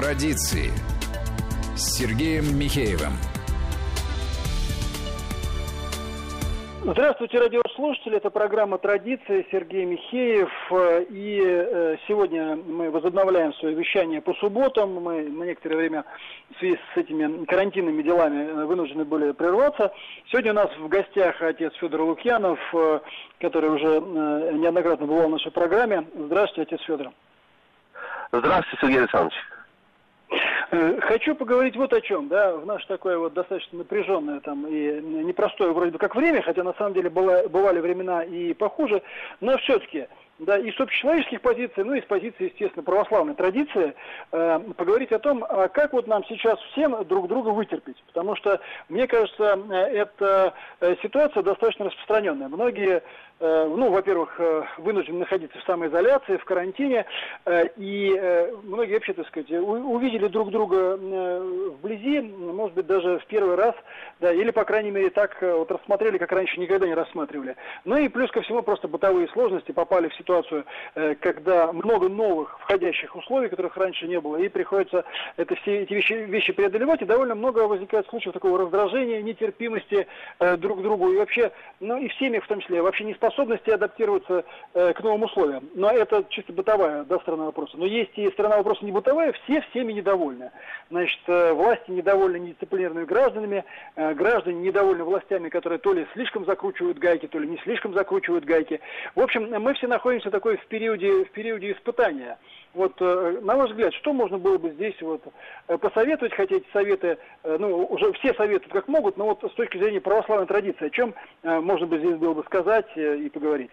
Традиции с Сергеем Михеевым. Здравствуйте, радиослушатели. Это программа «Традиции». Сергей Михеев. И э, сегодня мы возобновляем свое вещание по субботам. Мы на некоторое время в связи с этими карантинными делами э, вынуждены были прерваться. Сегодня у нас в гостях отец Федор Лукьянов, э, который уже неоднократно бывал в нашей программе. Здравствуйте, отец Федор. Здравствуйте, Сергей Александрович. Э, хочу поговорить вот о чем, да, в наше такое вот достаточно напряженное там и непростое вроде бы как время, хотя на самом деле было, бывали времена и похуже, но все-таки да, и с общечеловеческих позиций, ну и с позиции, естественно, православной традиции, э, поговорить о том, а как вот нам сейчас всем друг друга вытерпеть. Потому что, мне кажется, э, эта э, ситуация достаточно распространенная. Многие, ну, во-первых, э, вынуждены находиться в самоизоляции, в карантине, э, и э, многие вообще, так сказать, увидели друг друга э, вблизи, может быть, даже в первый раз, да, или, по крайней мере, так э, вот рассмотрели, как раньше никогда не рассматривали. Ну и плюс ко всему просто бытовые сложности попали в ситуацию э, когда много новых входящих условий, которых раньше не было, и приходится это все эти вещи, вещи преодолевать, и довольно много возникает случаев такого раздражения, нетерпимости э, друг к другу, и вообще, ну и в семьях в том числе, вообще неспособности адаптироваться э, к новым условиям. Но это чисто бытовая да, сторона вопроса. Но есть и сторона вопроса не бытовая, все всеми недовольны. Значит, э, власти недовольны недисциплинированными гражданами, э, граждане недовольны властями, которые то ли слишком закручивают гайки, то ли не слишком закручивают гайки. В общем, мы все находимся такой в периоде, в периоде испытания. Вот, э, на ваш взгляд, что можно было бы здесь вот э, посоветовать, хотя эти советы, э, ну, уже все советуют как могут, но вот с точки зрения православной традиции, о чем можно бы здесь было бы сказать и поговорить?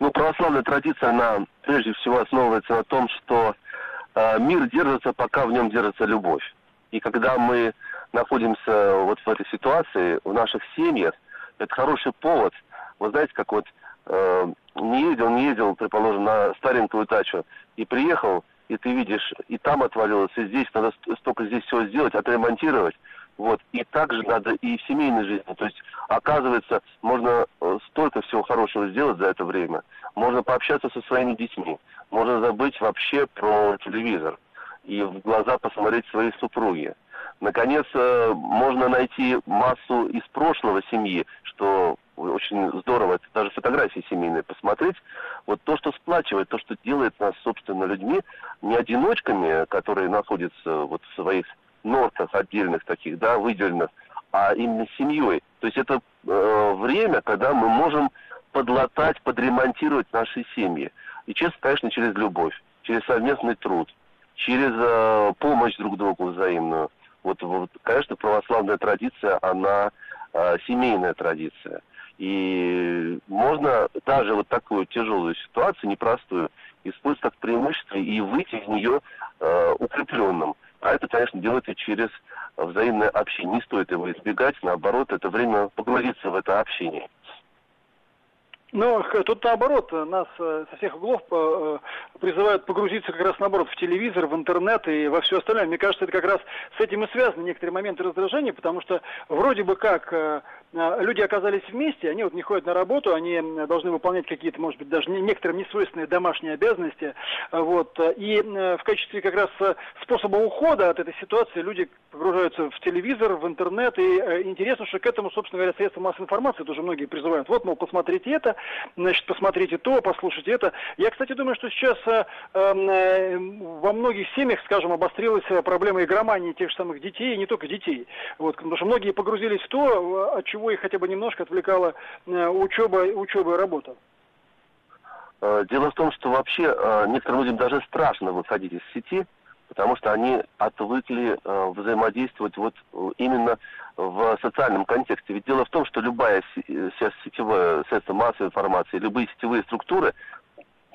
Ну, православная традиция, она прежде всего основывается на том, что мир держится, пока в нем держится любовь. И когда мы находимся вот в этой ситуации, в наших семьях, это хороший повод, вы знаете, как вот не ездил, не ездил, предположим, на старенькую тачу, и приехал, и ты видишь, и там отвалилось, и здесь надо столько здесь всего сделать, отремонтировать. Вот. И также надо и в семейной жизни. То есть, оказывается, можно э, столько всего хорошего сделать за это время. Можно пообщаться со своими детьми. Можно забыть вообще про телевизор. И в глаза посмотреть своей супруги. Наконец, э, можно найти массу из прошлого семьи, что очень здорово, даже фотографии семейные посмотреть. Вот то, что сплачивает, то, что делает нас, собственно, людьми, не одиночками, которые находятся вот в своих нортах отдельных таких, да, выделенных, а именно семьей. То есть это э, время, когда мы можем подлатать, подремонтировать наши семьи. И честно, конечно, через любовь, через совместный труд, через э, помощь друг другу взаимную. Вот, вот, конечно, православная традиция, она э, семейная традиция. И можно даже вот такую тяжелую ситуацию, непростую, использовать как преимущество и выйти из нее э, укрепленным. А это, конечно, делать и через взаимное общение. Не стоит его избегать, наоборот, это время погрузиться в это общение. Но тут наоборот, нас э, со всех углов э, призывают погрузиться как раз наоборот в телевизор, в интернет и во все остальное. Мне кажется, это как раз с этим и связаны некоторые моменты раздражения, потому что вроде бы как э, люди оказались вместе, они вот не ходят на работу, они должны выполнять какие-то, может быть, даже некоторым несвойственные домашние обязанности. Вот. И в качестве как раз способа ухода от этой ситуации люди погружаются в телевизор, в интернет. И интересно, что к этому, собственно говоря, средства массовой информации тоже многие призывают. Вот, мол, посмотрите это, значит, посмотрите то, послушайте это. Я, кстати, думаю, что сейчас э, э, во многих семьях, скажем, обострилась проблема игромании тех же самых детей, и не только детей. Вот, потому что многие погрузились в то, от чего их хотя бы немножко отвлекала э, учеба, учеба и работа. Э, дело в том, что вообще э, некоторым людям даже страшно выходить из сети, потому что они отвыкли взаимодействовать вот именно в социальном контексте. Ведь дело в том, что любая сейчас сетевое средство массовой информации, любые сетевые структуры,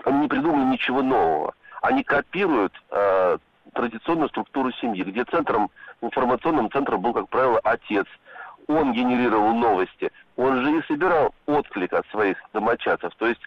они не придумали ничего нового. Они копируют традиционную структуру семьи, где центром, информационным центром был, как правило, отец. Он генерировал новости, он же и собирал отклик от своих домочадцев. То есть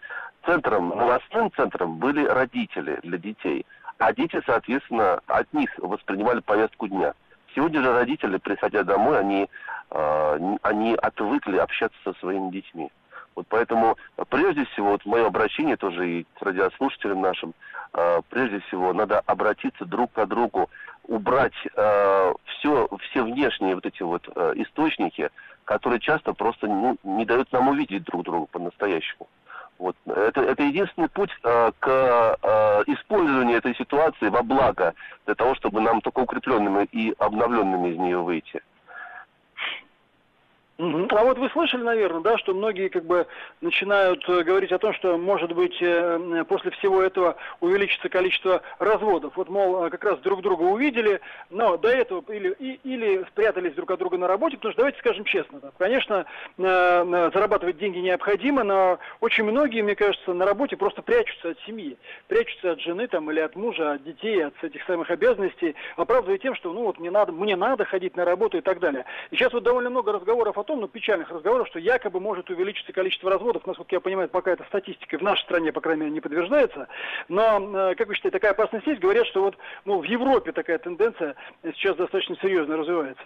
центром, новостным центром были родители для детей – а дети, соответственно, от них воспринимали повестку дня. Сегодня же родители, приходя домой, они, э, они отвыкли общаться со своими детьми. Вот поэтому прежде всего, вот мое обращение тоже и к радиослушателям нашим, э, прежде всего надо обратиться друг к другу, убрать э, все, все внешние вот эти вот э, источники, которые часто просто ну, не дают нам увидеть друг друга по-настоящему. Вот. Это, это единственный путь э, к э, использованию этой ситуации во благо, для того, чтобы нам только укрепленными и обновленными из нее выйти. А вот вы слышали, наверное, да, что многие как бы начинают э, говорить о том, что, может быть, э, после всего этого увеличится количество разводов. Вот, мол, э, как раз друг друга увидели, но до этого или, или спрятались друг от друга на работе, потому что, давайте скажем честно, конечно, зарабатывать деньги необходимо, но очень многие, мне кажется, на работе просто прячутся от семьи, прячутся от жены там, или от мужа, от детей, от этих самых обязанностей, оправдывая тем, что, ну, вот мне надо, мне надо ходить на работу и так далее. И сейчас вот довольно много разговоров о том, том, ну, печальных разговоров, что якобы может увеличиться количество разводов. Насколько я понимаю, пока эта статистика в нашей стране, по крайней мере, не подтверждается. Но, э, как вы считаете, такая опасность есть? Говорят, что вот ну, в Европе такая тенденция сейчас достаточно серьезно развивается.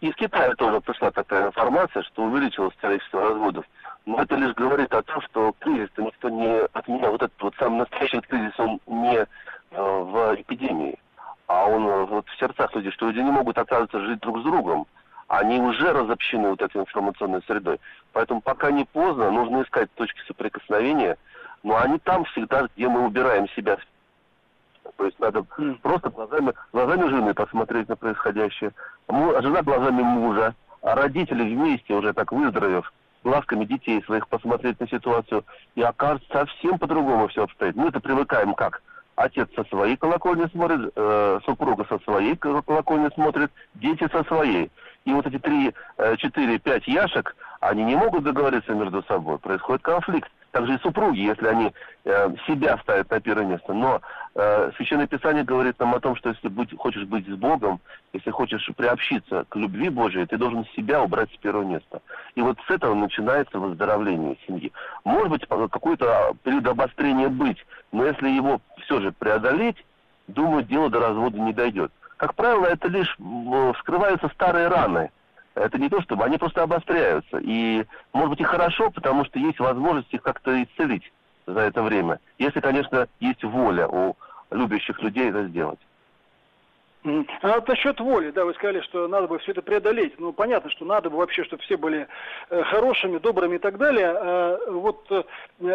Из Китая тоже пришла такая информация, что увеличилось количество разводов. Но это лишь говорит о том, что кризис-то никто не отменял. Вот этот вот самый настоящий кризис, он не э, в эпидемии, а он э, вот в сердцах людей, что люди не могут, оказывается, жить друг с другом они уже разобщены вот этой информационной средой. Поэтому пока не поздно, нужно искать точки соприкосновения, но они там всегда, где мы убираем себя. То есть надо mm. просто глазами, глазами жены посмотреть на происходящее, жена глазами мужа, а родители вместе, уже так выздоровев, глазками детей своих посмотреть на ситуацию, и окажется совсем по-другому все обстоит. Мы это привыкаем как? Отец со своей колокольни смотрит, э, супруга со своей колокольни смотрит, дети со своей. И вот эти три, э, четыре, пять яшек, они не могут договориться между собой. Происходит конфликт. Также и супруги, если они э, себя ставят на первое место. Но э, Священное Писание говорит нам о том, что если быть, хочешь быть с Богом, если хочешь приобщиться к любви Божией, ты должен себя убрать с первого места. И вот с этого начинается выздоровление семьи. Может быть, какой-то период обострения быть, но если его все же преодолеть, думаю, дело до развода не дойдет. Как правило, это лишь вскрываются старые раны. Это не то, чтобы они просто обостряются. И, может быть, и хорошо, потому что есть возможность их как-то исцелить за это время. Если, конечно, есть воля у любящих людей это сделать. А вот насчет воли, да, вы сказали, что надо бы все это преодолеть. Ну, понятно, что надо бы вообще, чтобы все были э, хорошими, добрыми и так далее. А, вот э,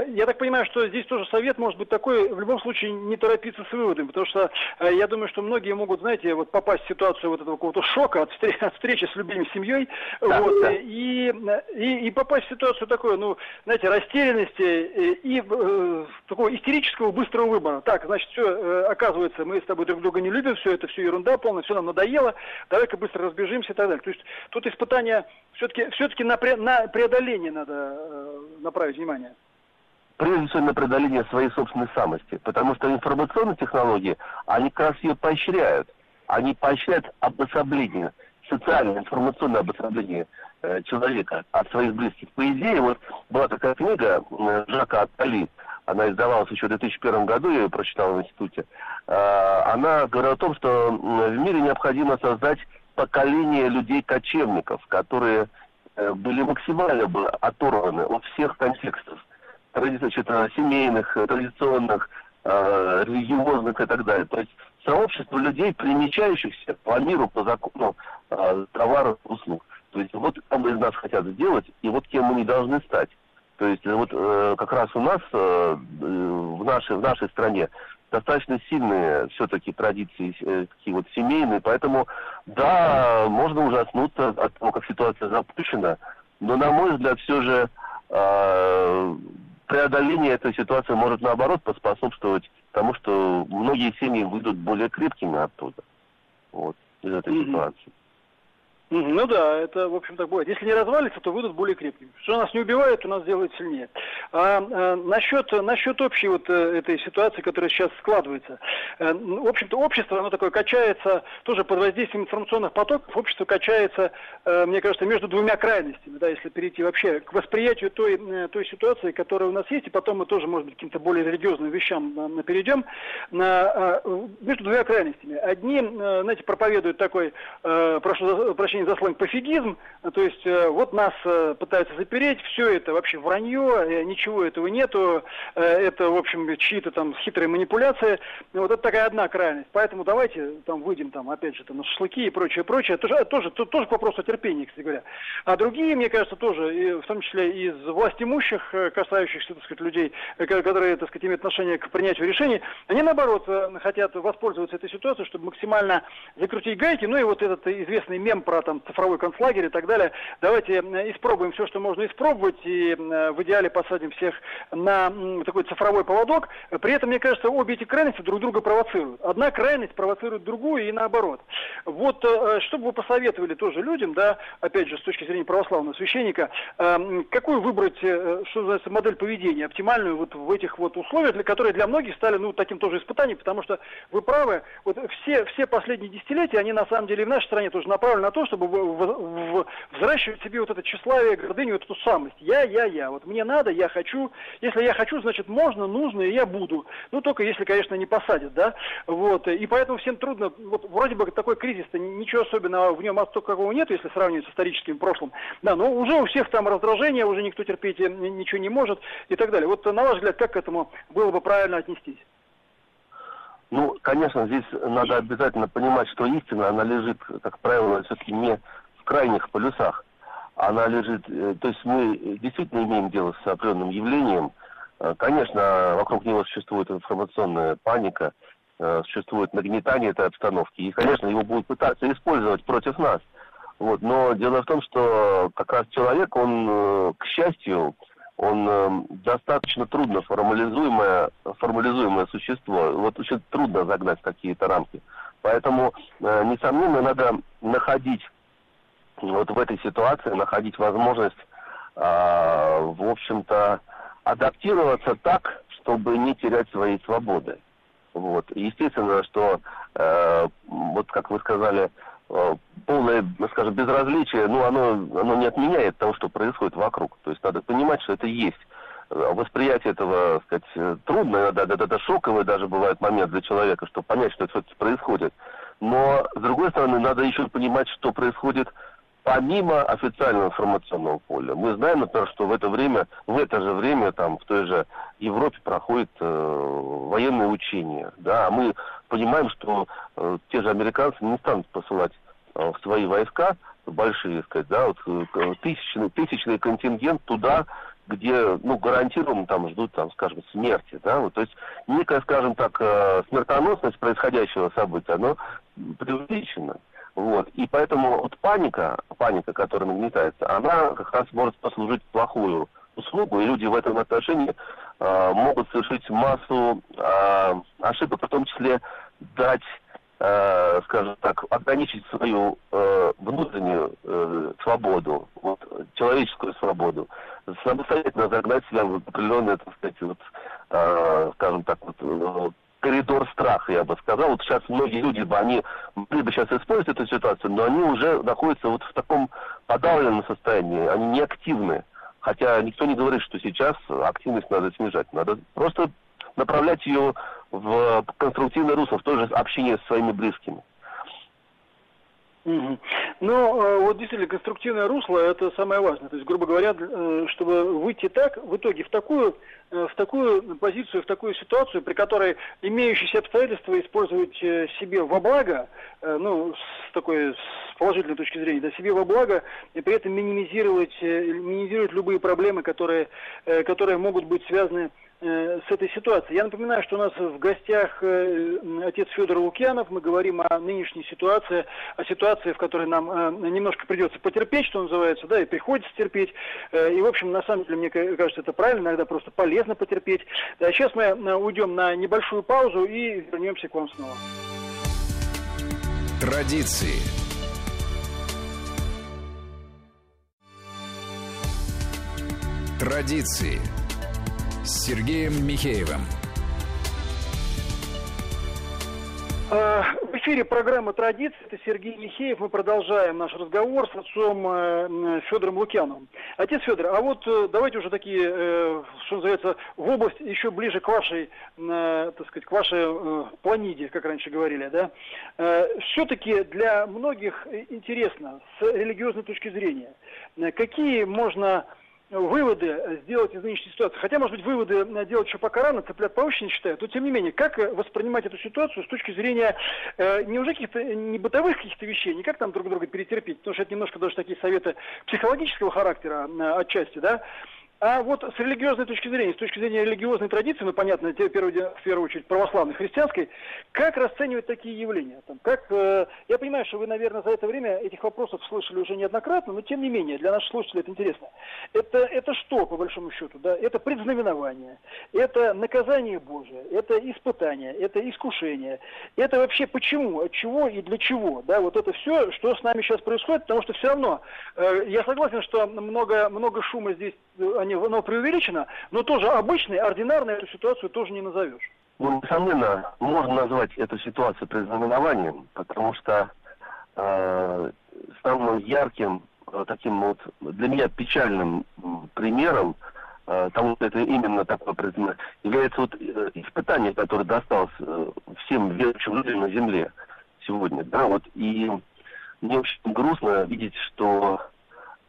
я так понимаю, что здесь тоже совет может быть такой, в любом случае не торопиться с выводами, потому что э, я думаю, что многие могут, знаете, вот попасть в ситуацию вот этого какого-то шока от, встреч, от встречи с любимой семьей, да, вот, да. И, и, и попасть в ситуацию такой, ну, знаете, растерянности и, и э, такого истерического быстрого выбора. Так, значит, все, оказывается, мы с тобой друг друга не любим, все это все ерунда полная, все нам надоело, давай-ка быстро разбежимся и так далее. То есть тут испытание все-таки все-таки на, пре, на преодоление надо э, направить внимание. Прежде всего на преодоление своей собственной самости, потому что информационные технологии, они как раз ее поощряют. Они поощряют обособление, социальное, информационное обособление э, человека от своих близких. По идее, вот была такая книга э, Жака Аттали, она издавалась еще в 2001 году, я ее прочитал в институте, э, она говорила о том, что в мире необходимо создать поколение людей-кочевников, которые э, были максимально бы оторваны от всех контекстов, значит, семейных, традиционных, э, религиозных и так далее. То есть сообщество людей, примечающихся по миру, по закону товаров, услуг. То есть вот кого из нас хотят сделать, и вот кем мы не должны стать. То есть вот э, как раз у нас э, в, нашей, в нашей стране достаточно сильные все-таки традиции э, такие вот семейные, поэтому да, можно ужаснуться от того, как ситуация запущена, но на мой взгляд все же э, преодоление этой ситуации может наоборот поспособствовать тому, что многие семьи выйдут более крепкими оттуда, вот, из этой mm-hmm. ситуации. Ну да, это, в общем, так бывает. Если не развалится, то выйдут более крепкими. Что нас не убивает, то нас делает сильнее. А, а насчет, насчет общей вот э, этой ситуации, которая сейчас складывается. А, в общем-то, общество, оно такое качается, тоже под воздействием информационных потоков, общество качается, а, мне кажется, между двумя крайностями, да, если перейти вообще к восприятию той, той ситуации, которая у нас есть, и потом мы тоже, может быть, каким-то более религиозным вещам перейдем, на, между двумя крайностями. Одни, знаете, проповедуют такой, прошу прощения, прощения за сленг, пофигизм, то есть вот нас пытаются запереть, все это вообще вранье, ничего этого нету, это, в общем, чьи-то там хитрые манипуляции. Вот это такая одна крайность. Поэтому давайте там выйдем там, опять же, там, на шашлыки и прочее, прочее. Тоже, тоже, тоже вопрос о терпении, кстати говоря. А другие, мне кажется, тоже, в том числе из власть имущих, касающихся, так сказать, людей, которые, так сказать, имеют отношение к принятию решений, они, наоборот, хотят воспользоваться этой ситуацией, чтобы максимально закрутить гайки. Ну и вот этот известный мем про там цифровой концлагерь и так далее. Давайте испробуем все, что можно испробовать, и в идеале посадим всех на такой цифровой поводок. При этом, мне кажется, обе эти крайности друг друга провоцируют. Одна крайность провоцирует другую и наоборот. Вот э, что бы вы посоветовали тоже людям, да, опять же, с точки зрения православного священника, эм, какую выбрать, э, что называется, модель поведения, оптимальную вот в этих вот условиях, для которые для многих стали, ну, таким тоже испытанием, потому что вы правы, вот все, все последние десятилетия, они на самом деле в нашей стране тоже направлены на то, чтобы взращивать себе вот это тщеславие, гордыню, вот эту самость. Я, я, я. Вот мне надо, я хочу. Если я хочу, значит, можно, нужно, и я буду. Ну, только если, конечно, не посадят, да. Вот. И поэтому всем трудно, вот вроде бы такой кризис-то, ничего особенного в нем столько какого нет, если сравнивать с историческим прошлым. Да, но уже у всех там раздражение, уже никто терпеть ничего не может и так далее. Вот на ваш взгляд, как к этому было бы правильно отнестись? Ну, конечно, здесь надо обязательно понимать, что истина, она лежит, как правило, все-таки не в крайних полюсах. Она лежит, э, то есть мы действительно имеем дело с определенным явлением. Э, конечно, вокруг него существует информационная паника, э, существует нагнетание этой обстановки, и, конечно, его будут пытаться использовать против нас. Вот. Но дело в том, что как раз человек, он, к счастью, он э, достаточно трудно формализуемое, формализуемое существо. Вот очень трудно загнать какие-то рамки. Поэтому, э, несомненно, надо находить вот в этой ситуации, находить возможность, э, в общем-то, адаптироваться так, чтобы не терять своей свободы. Вот. Естественно, что, э, вот как вы сказали, полное, скажем, безразличие, ну, оно, оно не отменяет того, что происходит вокруг. То есть надо понимать, что это есть. Э, восприятие этого, сказать, э, трудно, иногда это, это шоковый даже бывает момент для человека, чтобы понять, что это все-таки происходит. Но, с другой стороны, надо еще понимать, что происходит помимо официального информационного поля. Мы знаем, например, что в это время, в это же время, там, в той же Европе проходят э, военные учения, да, а мы понимаем, что э, те же американцы не станут посылать э, свои войска большие, сказать, да, вот э, тысячный, тысячный контингент туда, где, ну, гарантированно там ждут, там, скажем, смерти, да, вот, то есть некая, скажем так, э, смертоносность происходящего события, оно преувеличено. Вот. И поэтому вот паника, паника, которая нагнетается, она как раз может послужить плохую услугу, и люди в этом отношении могут совершить массу э, ошибок, в том числе дать, э, скажем так, ограничить свою э, внутреннюю э, свободу, вот, человеческую свободу, самостоятельно загнать себя в определенное, так сказать, вот, э, скажем так, вот, э, коридор страха, я бы сказал. Вот сейчас многие люди, бы они могли бы сейчас использовать эту ситуацию, но они уже находятся вот в таком подавленном состоянии, они не активны. Хотя никто не говорит, что сейчас активность надо снижать. Надо просто направлять ее в конструктивное русло, в то же общение со своими близкими. Ну, э, вот действительно, конструктивное русло – это самое важное. То есть, грубо говоря, э, чтобы выйти так, в итоге в такую, э, в такую позицию, в такую ситуацию, при которой имеющиеся обстоятельства использовать себе во благо, ну, с такой с положительной точки зрения, да, себе во благо, и при этом минимизировать, минимизировать любые проблемы, которые, которые могут быть связаны с этой ситуацией. Я напоминаю, что у нас в гостях э, отец Федор Лукьянов. Мы говорим о нынешней ситуации, о ситуации, в которой нам э, немножко придется потерпеть, что называется, да, и приходится терпеть. И, в общем, на самом деле, мне кажется, это правильно, иногда просто полезно потерпеть. Сейчас мы уйдем на небольшую паузу и вернемся к вам снова. Традиции. Традиции с Сергеем Михеевым. Э, в эфире программы «Традиции». Это Сергей Михеев. Мы продолжаем наш разговор с отцом э, Федором Лукьяновым. Отец Федор, а вот э, давайте уже такие, что называется, в область еще ближе к вашей, так сказать, к вашей планиде, как раньше говорили, да? Все-таки для многих интересно с религиозной точки зрения, какие можно выводы сделать из нынешней ситуации. Хотя, может быть, выводы делать еще пока рано, цыплят по не считают. Но, тем не менее, как воспринимать эту ситуацию с точки зрения э, не уже каких-то не бытовых каких-то вещей, не как там друг друга перетерпеть, потому что это немножко даже такие советы психологического характера э, отчасти, да, а вот с религиозной точки зрения, с точки зрения религиозной традиции, ну понятно, в первую, первую очередь православной, христианской, как расценивать такие явления? Там, как, э, я понимаю, что вы, наверное, за это время этих вопросов слышали уже неоднократно, но тем не менее, для наших слушателей это интересно. Это, это что, по большому счету? Да? Это предзнаменование, это наказание Божие, это испытание, это искушение. Это вообще почему, от чего и для чего? Да? Вот это все, что с нами сейчас происходит, потому что все равно, э, я согласен, что много, много шума здесь э, оно преувеличено, но тоже обычной, ординарной эту ситуацию тоже не назовешь. Ну, несомненно, можно назвать эту ситуацию предзнаменованием, потому что э, самым ярким, э, таким вот для меня печальным примером э, что это именно такое предзнаменование, является вот э, испытание, которое досталось э, всем верующим людям на Земле сегодня. Да, вот, и мне очень грустно видеть, что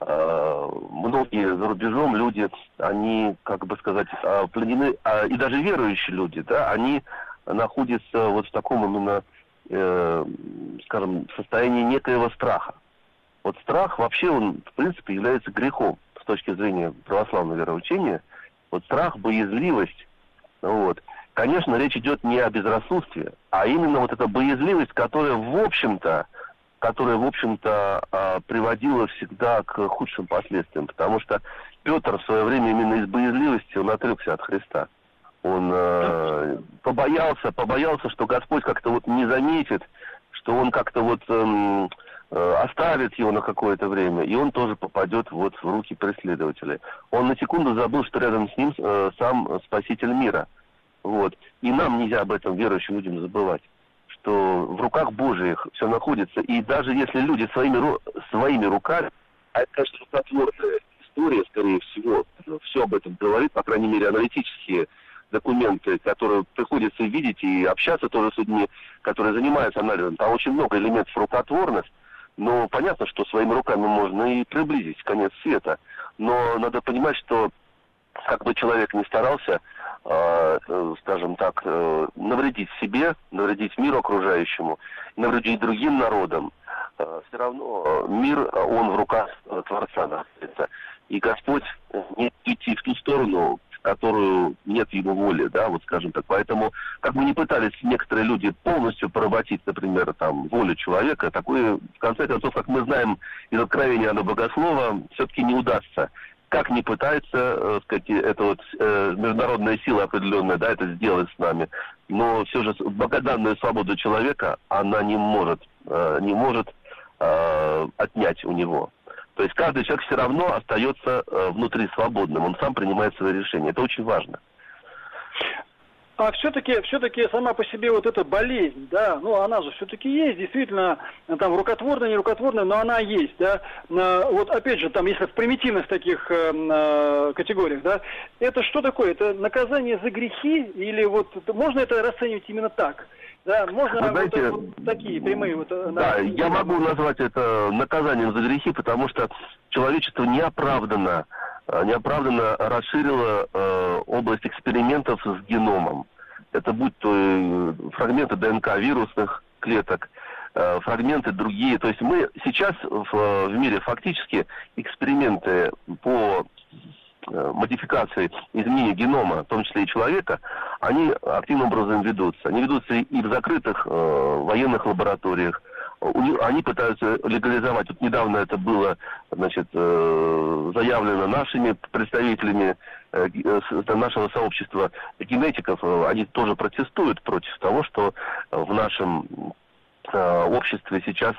многие за рубежом люди, они, как бы сказать, пленены, а, и даже верующие люди, да, они находятся вот в таком именно, э, скажем, состоянии некоего страха. Вот страх вообще, он, в принципе, является грехом с точки зрения православного вероучения. Вот страх, боязливость, вот. Конечно, речь идет не о безрассудстве, а именно вот эта боязливость, которая, в общем-то, которая, в общем-то, а, приводила всегда к худшим последствиям, потому что Петр в свое время именно из боязливости он отрекся от Христа. Он э, побоялся, побоялся, что Господь как-то вот не заметит, что он как-то вот э, э, оставит его на какое-то время, и он тоже попадет вот в руки преследователей. Он на секунду забыл, что рядом с ним э, сам Спаситель мира. Вот. И нам нельзя об этом верующим людям забывать что в руках Божьих все находится. И даже если люди своими, своими руками, а это, конечно, рукотворная история, скорее всего, все об этом говорит, по крайней мере, аналитические документы, которые приходится видеть и общаться тоже с людьми, которые занимаются анализом. Там очень много элементов рукотворных, но понятно, что своими руками можно и приблизить конец света. Но надо понимать, что как бы человек ни старался, скажем так, э, навредить себе, навредить миру окружающему, навредить другим народам, э, все равно мир, он в руках Творца находится. И Господь не идти в ту сторону, которую нет его воли, да, вот скажем так. Поэтому, как бы не пытались некоторые люди полностью поработить, например, там, волю человека, такое, в конце концов, как мы знаем из откровения Анна Богослова, все-таки не удастся как не пытается, э, сказать, это вот э, международная сила определенная, да, это сделать с нами, но все же богоданную свободу человека она не может, э, не может отнять у него. То есть каждый человек все равно остается внутри свободным, он сам принимает свои решения. Это очень важно. А все-таки, все-таки сама по себе вот эта болезнь, да, ну она же все-таки есть, действительно, там рукотворная, не рукотворная, но она есть, да. Вот опять же, там, если в примитивных таких э, э, категориях, да, это что такое? Это наказание за грехи или вот можно это расценивать именно так? Да, можно Вы знаете, вот, вот такие прямые вот. Э, да, я могу назвать это наказанием за грехи, потому что человечество неоправданно Э, неоправданно расширила э, область экспериментов с геномом. Это будь то э, фрагменты ДНК вирусных клеток, э, фрагменты другие. То есть мы сейчас в, в мире фактически эксперименты по э, модификации, изменения генома, в том числе и человека, они активным образом ведутся. Они ведутся и в закрытых э, военных лабораториях, они пытаются легализовать. Вот недавно это было значит, э, заявлено нашими представителями э, э, нашего сообщества генетиков. Они тоже протестуют против того, что в нашем обществе сейчас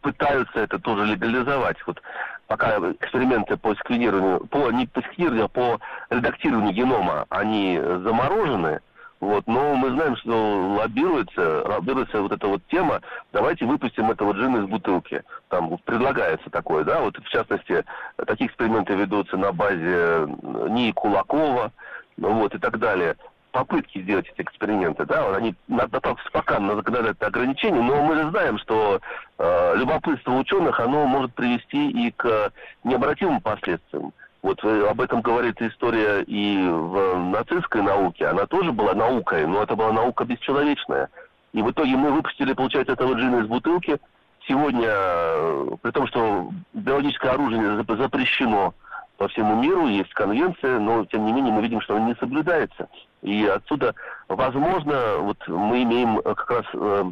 пытаются это тоже легализовать. Вот пока эксперименты по скринированию, по, не по скринированию, а по редактированию генома, они заморожены, Вот, но мы знаем, что лоббируется, лоббируется вот эта вот тема, давайте выпустим этого джина из бутылки. Там предлагается такое, да, вот в частности, такие эксперименты ведутся на базе НИИ Кулакова, вот, и так далее попытки сделать эти эксперименты, да, они наталкиваются пока на законодательное ограничение, но мы же знаем, что э, любопытство ученых, оно может привести и к необратимым последствиям. Вот э, об этом говорит история и в нацистской науке. Она тоже была наукой, но это была наука бесчеловечная. И в итоге мы выпустили, получается, этого джина из бутылки. Сегодня, э, при том, что биологическое оружие запрещено по всему миру, есть конвенция, но тем не менее мы видим, что она не соблюдается. И отсюда, возможно, вот мы имеем э, как раз э,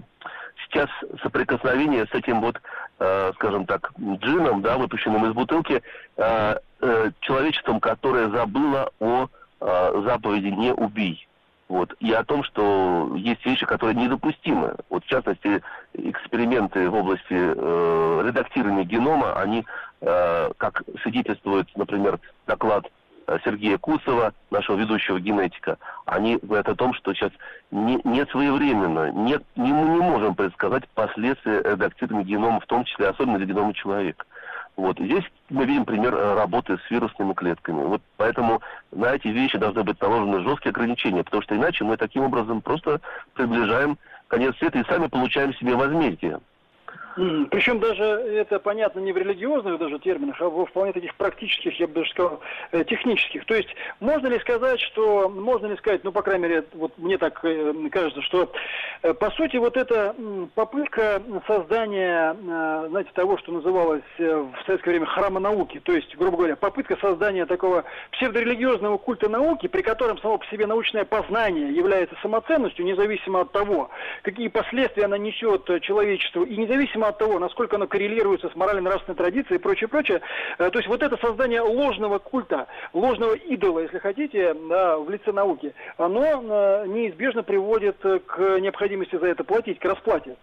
сейчас соприкосновение с этим вот, э, скажем так, джином, да, выпущенным из бутылки, э, э, человечеством, которое забыло о э, заповеди «не убий». Вот, и о том, что есть вещи, которые недопустимы. Вот, в частности, эксперименты в области э, редактирования генома, они, э, как свидетельствует, например, доклад Сергея Кусова, нашего ведущего генетика, они говорят о том, что сейчас не, не своевременно, нет, не, мы не можем предсказать последствия редактирования генома, в том числе особенно для генома человека. Вот. Здесь мы видим пример э, работы с вирусными клетками. Вот поэтому на эти вещи должны быть наложены жесткие ограничения, потому что иначе мы таким образом просто приближаем конец света и сами получаем себе возмездие. Причем даже это понятно не в религиозных даже терминах, а во вполне таких практических, я бы даже сказал, э, технических. То есть можно ли сказать, что, можно ли сказать, ну, по крайней мере, вот мне так э, кажется, что, э, по сути, вот эта попытка создания, знаете, того, что называлось в советское время храма науки, то есть, грубо говоря, попытка создания такого псевдорелигиозного культа науки, при котором само по себе научное познание является самоценностью, независимо от того, какие последствия она несет человечеству, и независимо независимо от того, насколько оно коррелируется с морально-нравственной традицией и прочее, прочее. Э, то есть вот это создание ложного культа, ложного идола, если хотите, в лице науки, оно э, неизбежно приводит к необходимости за это платить, к расплате.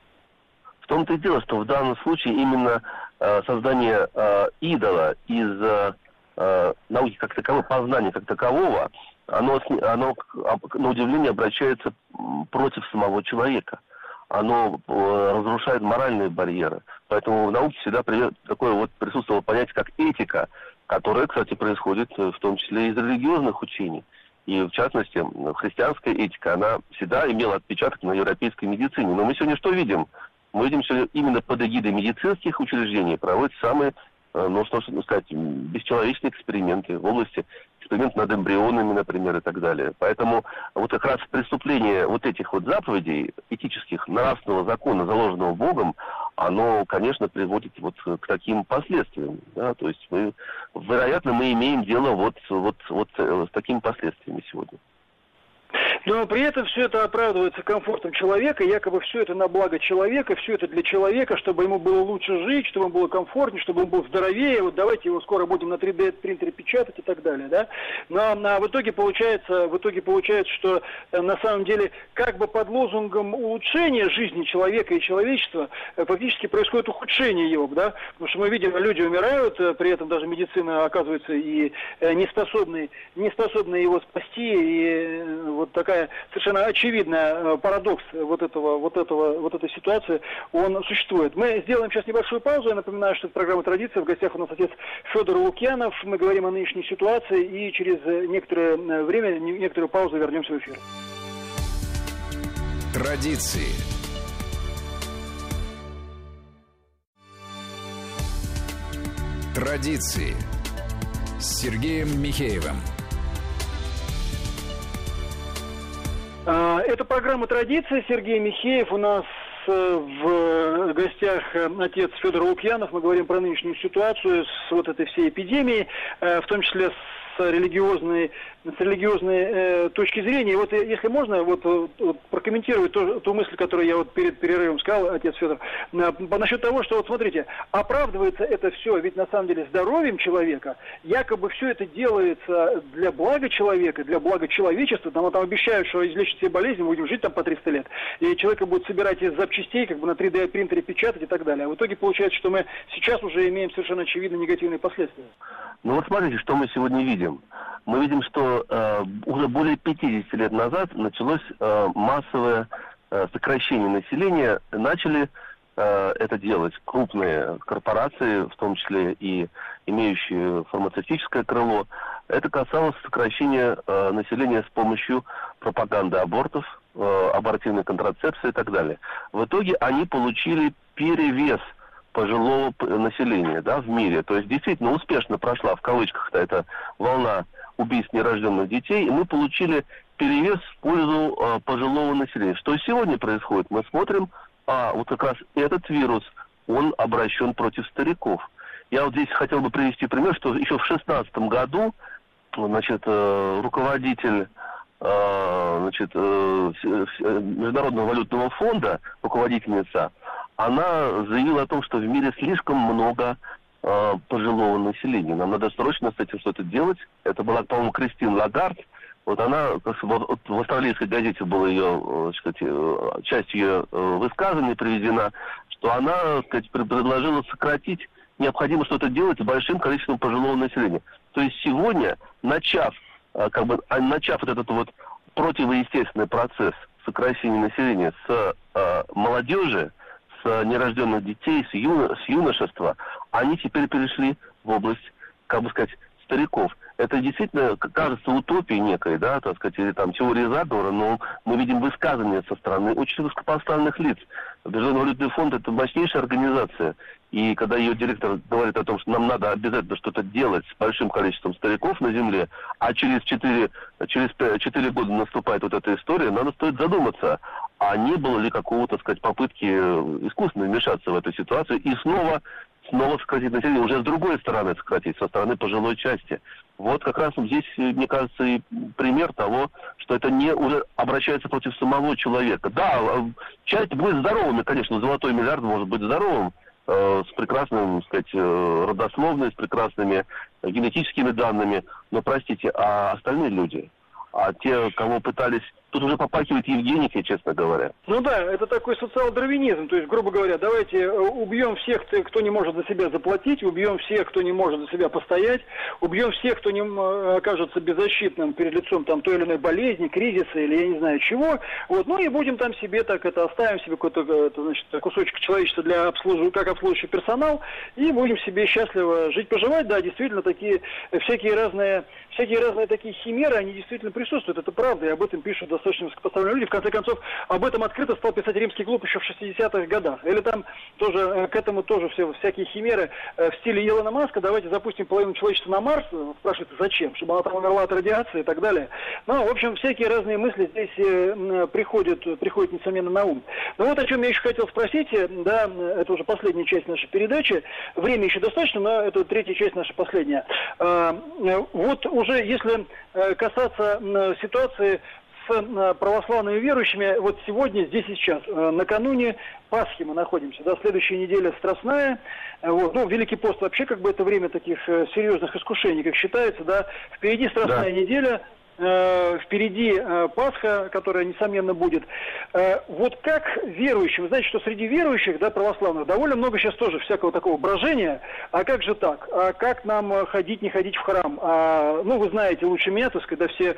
В том-то и дело, что в данном случае именно э, создание идола из науки как такового, познания как такового, оно, оно на удивление обращается против самого человека оно э, разрушает моральные барьеры. Поэтому в науке всегда такое вот присутствовало понятие, как этика, которое, кстати, происходит э, в том числе из религиозных учений. И, в частности, христианская этика, она всегда имела отпечаток на европейской медицине. Но мы сегодня что видим? Мы видим, что именно под эгидой медицинских учреждений проводят самые ну, что сказать, бесчеловечные эксперименты в области экспериментов над эмбрионами, например, и так далее. Поэтому вот как раз преступление вот этих вот заповедей этических, нравственного закона, заложенного Богом, оно, конечно, приводит вот к таким последствиям. Да? То есть мы, вероятно, мы имеем дело вот, вот, вот с такими последствиями сегодня. Но при этом все это оправдывается комфортом человека, якобы все это на благо человека, все это для человека, чтобы ему было лучше жить, чтобы ему было комфортнее, чтобы он был здоровее, вот давайте его скоро будем на 3D принтере печатать и так далее, да. Но а в итоге получается, в итоге получается, что э, на самом деле как бы под лозунгом улучшения жизни человека и человечества э, фактически происходит ухудшение его, да, потому что мы видим, люди умирают, э, при этом даже медицина оказывается и не способной, не способной его спасти, и вот такая совершенно очевидная э, парадокс вот этого, вот этого, вот этой ситуации, он существует. Мы сделаем сейчас небольшую паузу. Я напоминаю, что это программа «Традиция». В гостях у нас отец Федор Лукьянов. Мы говорим о нынешней ситуации и через некоторое э, время, некоторую паузу вернемся в эфир. Традиции. Традиции с Сергеем Михеевым. Это программа «Традиция». Сергей Михеев у нас э, в гостях э, отец Федор Лукьянов. Мы говорим про нынешнюю ситуацию с вот этой всей эпидемией, э, в том числе религиозной с религиозной э, точки зрения. Вот э, если можно, вот, э, вот прокомментировать ту, ту мысль, которую я вот перед перерывом сказал, отец Федор, э, насчет того, что вот смотрите, оправдывается это все, ведь на самом деле здоровьем человека, якобы все это делается для блага человека, для блага человечества, там, там обещают, что излечить все болезни, будем жить там по 300 лет, и человека будут собирать из запчастей, как бы на 3D принтере печатать и так далее. А в итоге получается, что мы сейчас уже имеем совершенно очевидно негативные последствия. Ну вот смотрите, что мы сегодня видим. Мы видим, что э, уже более 50 лет назад началось э, массовое э, сокращение населения. Начали э, это делать крупные корпорации, в том числе и имеющие фармацевтическое крыло. Это касалось сокращения э, населения с помощью пропаганды абортов, э, абортивной контрацепции и так далее. В итоге они получили перевес пожилого населения да, в мире. То есть действительно успешно прошла в кавычках эта волна убийств нерожденных детей, и мы получили перевес в пользу э, пожилого населения. Что сегодня происходит? Мы смотрим, а вот как раз этот вирус, он обращен против стариков. Я вот здесь хотел бы привести пример, что еще в 2016 году значит, э, руководитель э, значит, э, Международного валютного фонда, руководительница, она заявила о том, что в мире слишком много пожилого населения. Нам надо срочно с этим что-то делать. Это была, по-моему, Кристин Лагард. Вот она, вот в австралийской газете была ее, сказать, часть ее высказывания приведена, что она, сказать, предложила сократить необходимо что-то делать с большим количеством пожилого населения. То есть сегодня, начав, э, как бы, а, начав вот этот вот противоестественный процесс сокращения населения с э, молодежи, с нерожденных детей, с, юно, с юношества, они теперь перешли в область, как бы сказать, стариков. Это действительно кажется утопией некой, да, так сказать, или там теорией заговора, но мы видим высказывания со стороны очень высокопоставленных лиц. Международный валютный фонд – это мощнейшая организация. И когда ее директор говорит о том, что нам надо обязательно что-то делать с большим количеством стариков на Земле, а через 4, через 4 года наступает вот эта история, надо стоит задуматься, а не было ли какого-то, сказать, попытки искусственно вмешаться в эту ситуацию и снова снова сократить население, уже с другой стороны сократить, со стороны пожилой части. Вот как раз здесь, мне кажется, и пример того, что это не уже обращается против самого человека. Да, часть будет здоровыми, конечно, золотой миллиард может быть здоровым, Э, с прекрасным, так сказать, э, родословной, с прекрасными генетическими данными. Но, простите, а остальные люди? А те, кого пытались Тут уже попахивает Евгеникой, честно говоря. Ну да, это такой социал-дарвинизм. То есть, грубо говоря, давайте э, убьем всех, кто не может за себя заплатить, убьем всех, кто не может за себя постоять, убьем всех, кто не э, окажется беззащитным перед лицом там той или иной болезни, кризиса или я не знаю чего. Вот, ну и будем там себе так это оставим себе какой-то э, это, значит, кусочек человечества для обслуживания, как обслуживающий персонал, и будем себе счастливо жить, поживать. Да, действительно, такие всякие разные, всякие разные такие химеры, они действительно присутствуют. Это правда, и об этом пишут достаточно высокопоставленные люди. В конце концов, об этом открыто стал писать римский клуб еще в 60-х годах. Или там тоже э, к этому тоже все всякие химеры э, в стиле Илона Маска. Давайте запустим половину человечества на Марс. Спрашивается, зачем? Чтобы она там умерла от радиации и так далее. Ну, в общем, всякие разные мысли здесь э, приходят, приходят, несомненно, на ум. Но вот о чем я еще хотел спросить. Да, это уже последняя часть нашей передачи. Время еще достаточно, но это третья часть наша последняя. Вот уже если касаться ситуации с э, православными верующими вот сегодня, здесь и сейчас. Э, накануне Пасхи мы находимся, да, следующая неделя Страстная. Э, вот, ну, Великий пост вообще как бы это время таких серьезных искушений, как считается, да. Впереди Страстная да. неделя, э, впереди э, Пасха, которая, несомненно, будет. Э, вот как верующим, знаете, что среди верующих, да, православных, довольно много сейчас тоже всякого такого брожения, а как же так? А как нам ходить, не ходить в храм? А, ну, вы знаете лучше меня, так сказать, да, все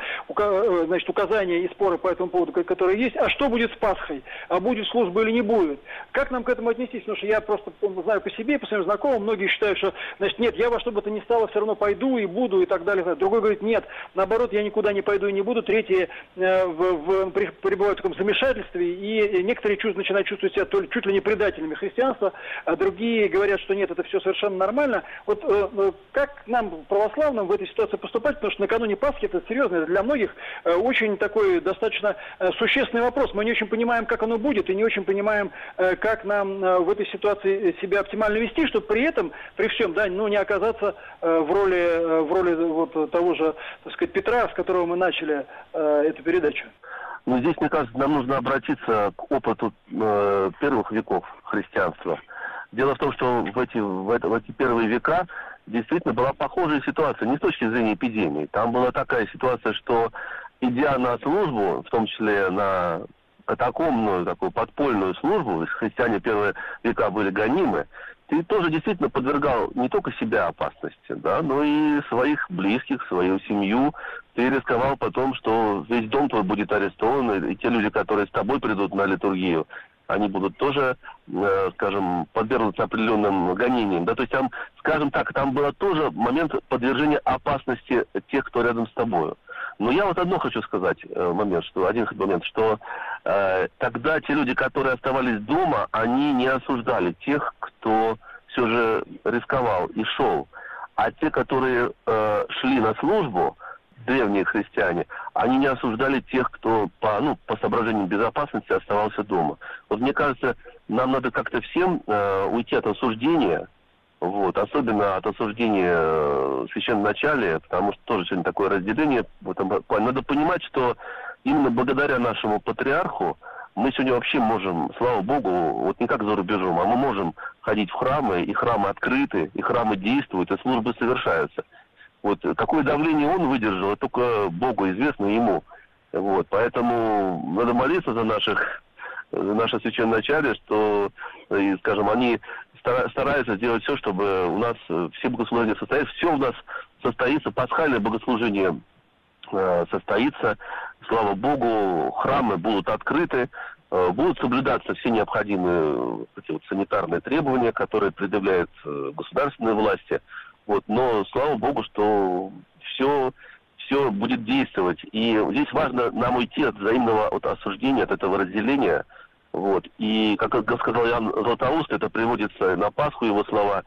значит, указания и споры по этому поводу, которые есть. А что будет с Пасхой? А будет служба или не будет? Как нам к этому отнестись? Потому что я просто знаю по себе, по своим знакомым, многие считают, что, значит, нет, я во что бы то ни стало все равно пойду и буду и так далее. Другой говорит, нет, наоборот, я никуда не пойду и не буду, третьи э, в, в, пребывают в таком замешательстве, и некоторые чувств, начинают чувствовать себя то, чуть ли не предателями христианства, а другие говорят, что нет, это все совершенно нормально. Вот э, э, как нам, православным, в этой ситуации поступать, потому что накануне Пасхи это серьезно, для многих э, очень такой достаточно э, существенный вопрос. Мы не очень понимаем, как оно будет, и не очень понимаем, э, как нам э, в этой ситуации себя оптимально вести, чтобы при этом, при всем, да, ну, не оказаться в роли, э, в роли вот того же, так сказать, Петра, с которого мы начали э, эту передачу. Но здесь, мне кажется, нам нужно обратиться к опыту э, первых веков христианства. Дело в том, что в эти, в, это, в эти первые века действительно была похожая ситуация, не с точки зрения эпидемии. Там была такая ситуация, что идя на службу, в том числе на катакомную, такую подпольную службу, христиане первые века были гонимы, ты тоже действительно подвергал не только себя опасности, да, но и своих близких, свою семью. Ты рисковал потом, что весь дом твой будет арестован, и те люди, которые с тобой придут на литургию, они будут тоже, э, скажем, подвергнуться определенным гонениям. Да, то есть там, скажем так, там был тоже момент подвержения опасности тех, кто рядом с тобой. Но я вот одно хочу сказать э, момент, что один момент, что э, тогда те люди, которые оставались дома, они не осуждали тех, кто все же рисковал и шел. А те, которые э, шли на службу, древние христиане, они не осуждали тех, кто по, ну, по соображениям безопасности оставался дома. Вот мне кажется, нам надо как-то всем э, уйти от осуждения, вот, особенно от осуждения э, священноначалия, потому что тоже сегодня такое разделение в. Надо понимать, что именно благодаря нашему патриарху мы сегодня вообще можем, слава Богу, вот не как за рубежом, а мы можем ходить в храмы, и храмы открыты, и храмы действуют, и службы совершаются. Вот какое давление он выдержал, только Богу известно ему. Вот, поэтому надо молиться за наших за наше священначалие, что, и, скажем, они стараются сделать все, чтобы у нас все богослужения состоялись, все у нас состоится, пасхальное богослужение э, состоится, слава Богу, храмы будут открыты, э, будут соблюдаться все необходимые эти вот санитарные требования, которые предъявляют э, государственные власти. Вот, но слава богу, что все, все будет действовать. И здесь важно нам уйти от взаимного от осуждения, от этого разделения. Вот. И, как сказал Ян Златоуст, это приводится на Пасху его слова,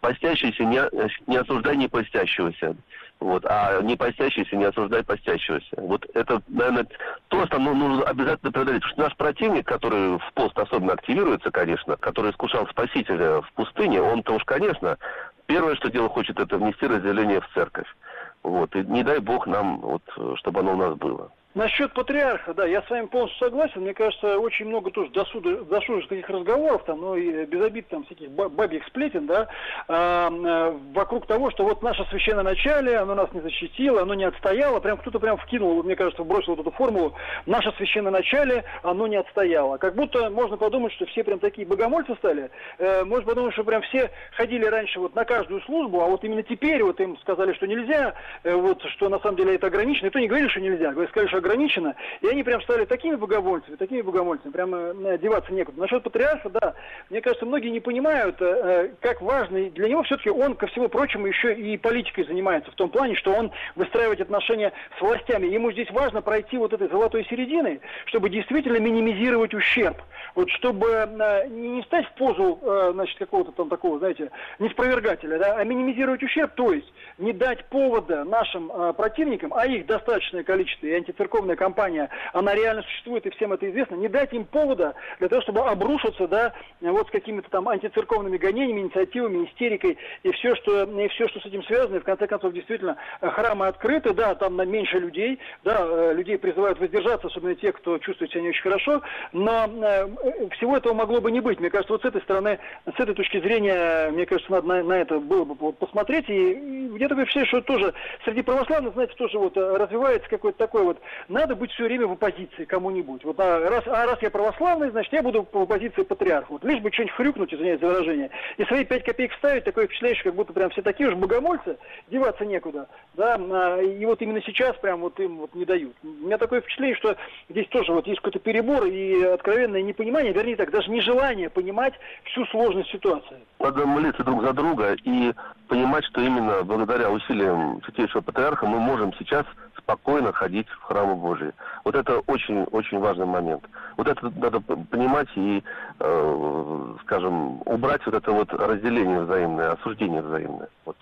постящийся не, не осуждай не постящегося. Вот, а не постящийся не осуждай постящегося. Вот это, наверное, то, что ну, нужно обязательно преодолеть. Потому что наш противник, который в пост особенно активируется, конечно, который искушал Спасителя в пустыне, он-то уж, конечно, первое, что дело хочет, это внести разделение в церковь. Вот. И не дай бог нам, вот, чтобы оно у нас было. Насчет патриарха, да, я с вами полностью согласен. Мне кажется, очень много тоже досуда, досужих таких разговоров, там, ну и без обид там всяких бабьих сплетен, да, э, вокруг того, что вот наше священное начале, оно нас не защитило, оно не отстояло. Прям кто-то прям вкинул, мне кажется, бросил вот эту формулу. Наше священное начале, оно не отстояло. Как будто можно подумать, что все прям такие богомольцы стали. Э, можно подумать, что прям все ходили раньше вот на каждую службу, а вот именно теперь вот им сказали, что нельзя, э, вот что на самом деле это ограничено. И то не говорили, что нельзя, сказали, что ограничено, и они прям стали такими богомольцами, такими богомольцами, прямо э, деваться некуда. Насчет патриарха, да, мне кажется, многие не понимают, э, э, как важно, для него все-таки он, ко всему прочему, еще и политикой занимается, в том плане, что он выстраивает отношения с властями. Ему здесь важно пройти вот этой золотой середины, чтобы действительно минимизировать ущерб. Вот чтобы не стать в позу, значит, какого-то там такого, знаете, неспровергателя, да, а минимизировать ущерб, то есть не дать повода нашим противникам, а их достаточное количество, и антицерковных церковная компания, она реально существует, и всем это известно, не дать им повода для того, чтобы обрушиться, да, вот с какими-то там антицерковными гонениями, инициативами, истерикой, и все, что, и все, что с этим связано, и в конце концов, действительно, храмы открыты, да, там на меньше людей, да, э, людей призывают воздержаться, особенно те, кто чувствует себя не очень хорошо, но э, всего этого могло бы не быть. Мне кажется, вот с этой стороны, с этой точки зрения, мне кажется, надо на, на это было бы посмотреть, и, и я такой впечатление, что тоже среди православных, знаете, тоже вот э, развивается какой-то такой вот надо быть все время в оппозиции кому-нибудь. Вот а раз, а раз я православный, значит, я буду в оппозиции патриарху. Вот лишь бы что-нибудь хрюкнуть, извиняюсь за выражение, и свои пять копеек вставить, такое впечатление, что как будто прям все такие уж богомольцы, деваться некуда. Да, а, и вот именно сейчас прям вот им вот не дают. У меня такое впечатление, что здесь тоже вот есть какой-то перебор и откровенное непонимание, вернее так, даже нежелание понимать всю сложность ситуации. Надо молиться друг за друга и понимать, что именно благодаря усилиям Святейшего Патриарха мы можем сейчас спокойно ходить в храмы Божии. Вот это очень-очень важный момент. Вот это надо понимать и, э, скажем, убрать вот это вот разделение взаимное, осуждение взаимное. Вот.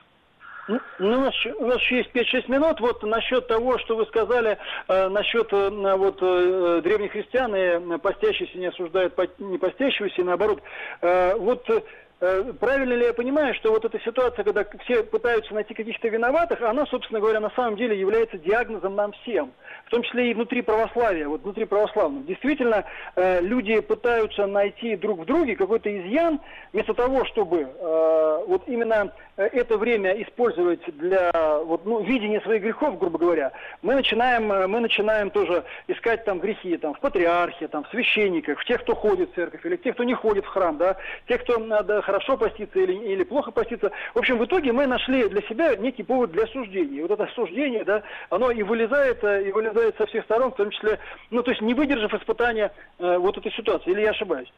Ну, у нас, у нас еще есть 5-6 минут. Вот насчет того, что вы сказали, э, насчет э, вот, э, древних христиан и постящиеся не осуждают не постящегося, и наоборот. Э, вот Э, правильно ли я понимаю, что вот эта ситуация, когда все пытаются найти каких-то виноватых, она, собственно говоря, на самом деле является диагнозом нам всем, в том числе и внутри православия, вот внутри православных. Действительно, э, люди пытаются найти друг в друге какой-то изъян, вместо того, чтобы э, вот именно это время использовать для вот, ну, видения своих грехов, грубо говоря, мы начинаем, мы начинаем тоже искать там грехи там, в патриархе, там, в священниках, в тех, кто ходит в церковь, или тех, кто не ходит в храм, да, тех, кто надо хорошо поститься или, или плохо поститься. В общем, в итоге мы нашли для себя некий повод для суждения. Вот это суждение, да, оно и вылезает, э, и вылезает со всех сторон, в том числе, ну, то есть не выдержав испытания э, вот этой ситуации. Или я ошибаюсь?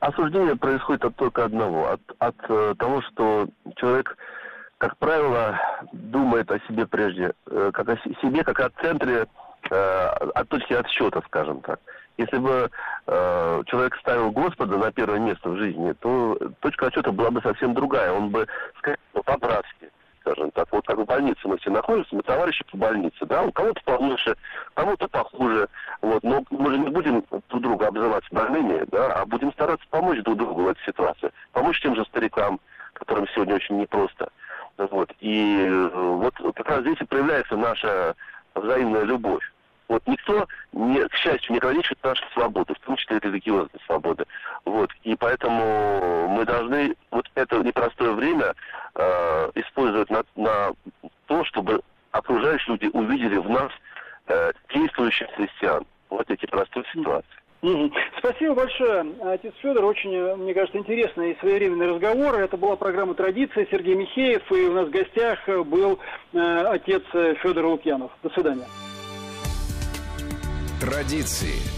Осуждение происходит от только одного, от, от э, того, что человек, как правило, думает о себе прежде, э, как о себе, как о центре, э, от точки отсчета, скажем так. Если бы э, человек ставил Господа на первое место в жизни, то точка отчета была бы совсем другая. Он бы, скажем, по-братски, скажем так, вот как в больнице мы все находимся, мы товарищи по больнице, да, у кого-то получше, кому-то похуже, вот, но мы же не будем друг друга обзывать больными, да, а будем стараться помочь друг другу в этой ситуации, помочь тем же старикам, которым сегодня очень непросто, вот, и э, вот как раз здесь и проявляется наша взаимная любовь. Вот никто, не, к счастью, не ограничивает наши свободы, в том числе религиозные свободы. Вот. И поэтому мы должны вот это непростое время э, использовать на, на то, чтобы окружающие люди увидели в нас э, действующих христиан вот эти простые ситуации. Спасибо большое, отец Федор. Очень, мне кажется, интересный и своевременный разговор. Это была программа «Традиция». Сергей Михеев. И у нас в гостях был э, отец Федор Лукьянов. До свидания. Традиции.